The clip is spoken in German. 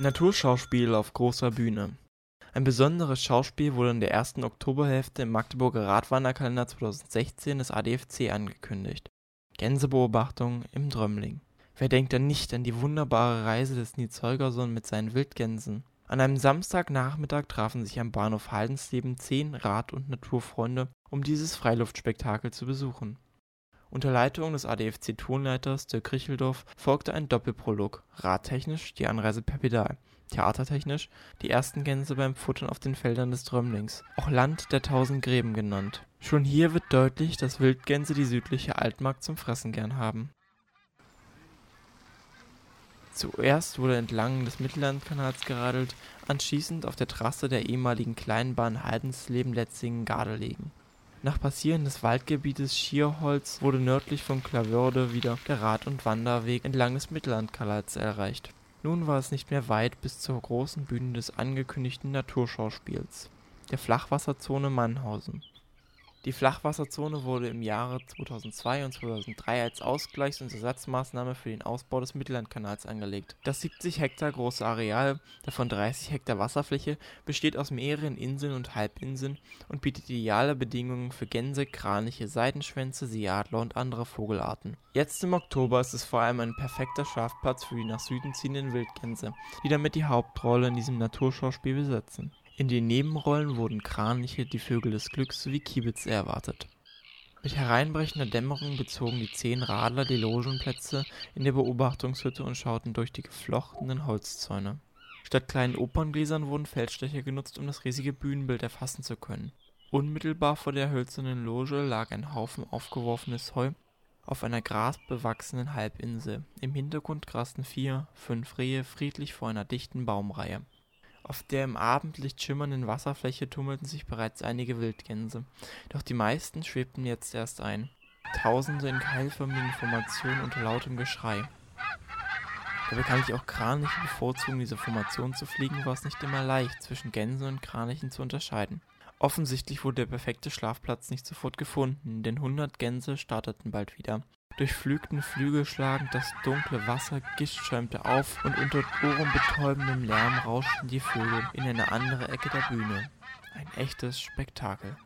Naturschauspiel auf großer Bühne. Ein besonderes Schauspiel wurde in der ersten Oktoberhälfte im Magdeburger Radwanderkalender 2016 des ADFC angekündigt: Gänsebeobachtung im Drömling. Wer denkt denn nicht an die wunderbare Reise des Niels Holgersson mit seinen Wildgänsen? An einem Samstagnachmittag trafen sich am Bahnhof Haldensleben zehn Rad und Naturfreunde, um dieses Freiluftspektakel zu besuchen. Unter Leitung des ADFC-Tonleiters Dirk Kricheldorf folgte ein Doppelprolog, radtechnisch die Anreise per Pedal, theatertechnisch die ersten Gänse beim Futtern auf den Feldern des Drömlings, auch Land der tausend Gräben genannt. Schon hier wird deutlich, dass Wildgänse die südliche Altmark zum Fressen gern haben. Zuerst wurde entlang des Mittellandkanals geradelt, anschließend auf der Trasse der ehemaligen Kleinbahn Haldensleben-Letzingen-Gardelegen nach Passieren des Waldgebietes Schierholz wurde nördlich von Clavourde wieder der Rad und Wanderweg entlang des Mittellandkanals erreicht. Nun war es nicht mehr weit bis zur großen Bühne des angekündigten Naturschauspiels, der Flachwasserzone Mannhausen die Flachwasserzone wurde im Jahre 2002 und 2003 als Ausgleichs und Ersatzmaßnahme für den Ausbau des Mittellandkanals angelegt. Das 70 Hektar große Areal, davon 30 Hektar Wasserfläche, besteht aus mehreren Inseln und Halbinseln und bietet ideale Bedingungen für Gänse, Kraniche, Seidenschwänze, Seeadler und andere Vogelarten. Jetzt im Oktober ist es vor allem ein perfekter Schlafplatz für die nach Süden ziehenden Wildgänse, die damit die Hauptrolle in diesem Naturschauspiel besetzen in den Nebenrollen wurden Kraniche, die Vögel des Glücks sowie Kiebitze erwartet. Mit hereinbrechender Dämmerung bezogen die zehn Radler die Logenplätze in der Beobachtungshütte und schauten durch die geflochtenen Holzzäune. Statt kleinen Operngläsern wurden Feldstecher genutzt, um das riesige Bühnenbild erfassen zu können. Unmittelbar vor der hölzernen Loge lag ein Haufen aufgeworfenes Heu auf einer grasbewachsenen Halbinsel. Im Hintergrund grasten vier, fünf Rehe friedlich vor einer dichten Baumreihe auf der im Abendlicht schimmernden Wasserfläche tummelten sich bereits einige Wildgänse, doch die meisten schwebten jetzt erst ein. Tausende in keilförmigen Formationen unter lautem Geschrei. Dabei kann ich auch Kraniche bevorzugen, diese Formation zu fliegen, war es nicht immer leicht, zwischen Gänsen und Kranichen zu unterscheiden. Offensichtlich wurde der perfekte Schlafplatz nicht sofort gefunden, denn hundert Gänse starteten bald wieder durchflügten Flügel schlagend das dunkle Wasser, Gischt schäumte auf, und unter ohrenbetäubendem Lärm rauschten die Vögel in eine andere Ecke der Bühne. Ein echtes Spektakel